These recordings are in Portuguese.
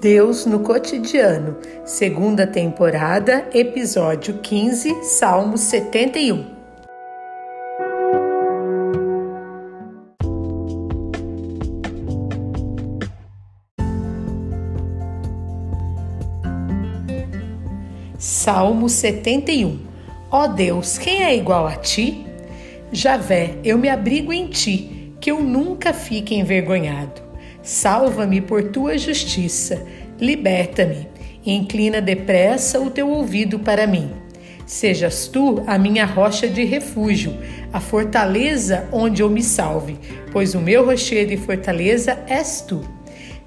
Deus no cotidiano, segunda temporada, episódio 15, Salmo 71. Salmo 71. Ó Deus, quem é igual a ti? Javé, eu me abrigo em ti, que eu nunca fique envergonhado. Salva-me por tua justiça, liberta-me, e inclina depressa o teu ouvido para mim. Sejas tu a minha rocha de refúgio, a fortaleza onde eu me salve, pois o meu rochedo e fortaleza és tu.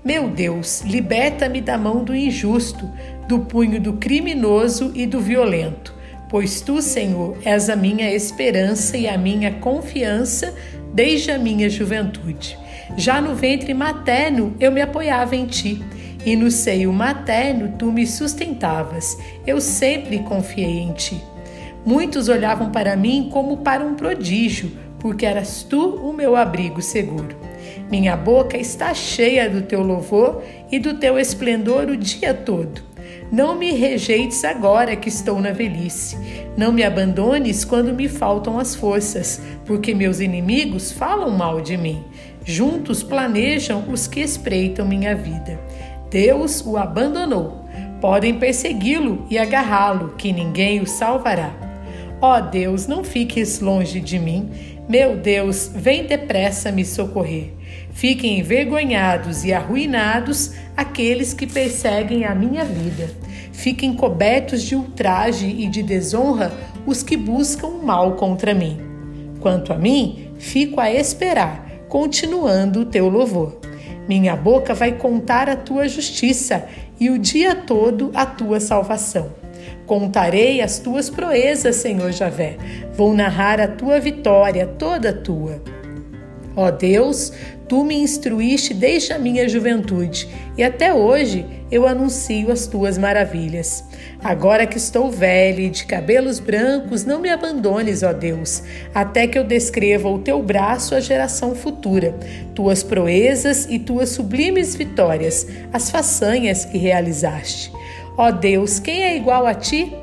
Meu Deus, liberta-me da mão do injusto, do punho do criminoso e do violento, pois tu, Senhor, és a minha esperança e a minha confiança desde a minha juventude. Já no ventre materno eu me apoiava em ti, e no seio materno tu me sustentavas. Eu sempre confiei em ti. Muitos olhavam para mim como para um prodígio, porque eras tu o meu abrigo seguro. Minha boca está cheia do teu louvor e do teu esplendor o dia todo. Não me rejeites agora que estou na velhice. Não me abandones quando me faltam as forças, porque meus inimigos falam mal de mim. Juntos planejam os que espreitam minha vida. Deus o abandonou. Podem persegui-lo e agarrá-lo, que ninguém o salvará. Ó oh Deus, não fiques longe de mim. Meu Deus, vem depressa me socorrer. Fiquem envergonhados e arruinados aqueles que perseguem a minha vida. Fiquem cobertos de ultraje e de desonra os que buscam mal contra mim. Quanto a mim, fico a esperar continuando o teu louvor. Minha boca vai contar a tua justiça e o dia todo a tua salvação. Contarei as tuas proezas, Senhor Javé. Vou narrar a tua vitória, toda tua. Ó Deus, Tu me instruíste desde a minha juventude e até hoje eu anuncio as tuas maravilhas. Agora que estou velha e de cabelos brancos, não me abandones, ó Deus, até que eu descreva o teu braço à geração futura, tuas proezas e tuas sublimes vitórias, as façanhas que realizaste. Ó Deus, quem é igual a ti?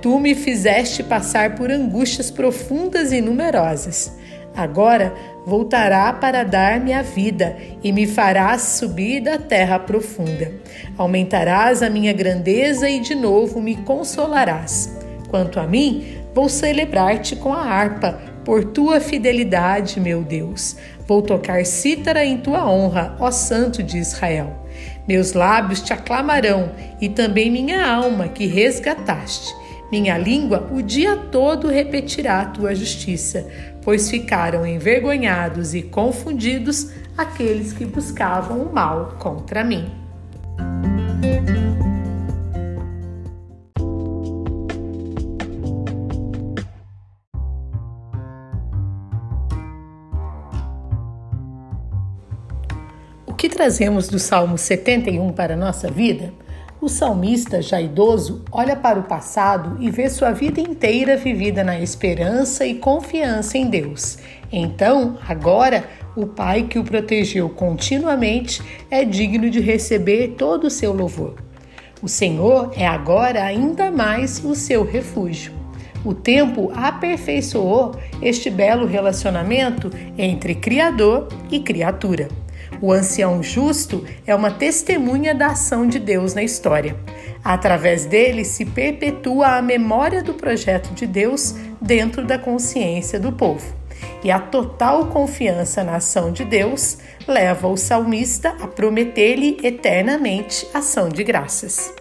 Tu me fizeste passar por angústias profundas e numerosas. Agora voltará para dar-me a vida e me farás subir da terra profunda. Aumentarás a minha grandeza e de novo me consolarás. Quanto a mim, vou celebrar-te com a harpa, por tua fidelidade, meu Deus. Vou tocar cítara em tua honra, ó Santo de Israel. Meus lábios te aclamarão e também minha alma que resgataste. Minha língua o dia todo repetirá a tua justiça, pois ficaram envergonhados e confundidos aqueles que buscavam o mal contra mim. O que trazemos do Salmo 71 para a nossa vida? O salmista, já idoso, olha para o passado e vê sua vida inteira vivida na esperança e confiança em Deus. Então, agora, o Pai que o protegeu continuamente é digno de receber todo o seu louvor. O Senhor é agora ainda mais o seu refúgio. O tempo aperfeiçoou este belo relacionamento entre Criador e criatura. O ancião justo é uma testemunha da ação de Deus na história. Através dele se perpetua a memória do projeto de Deus dentro da consciência do povo. E a total confiança na ação de Deus leva o salmista a prometer-lhe eternamente ação de graças.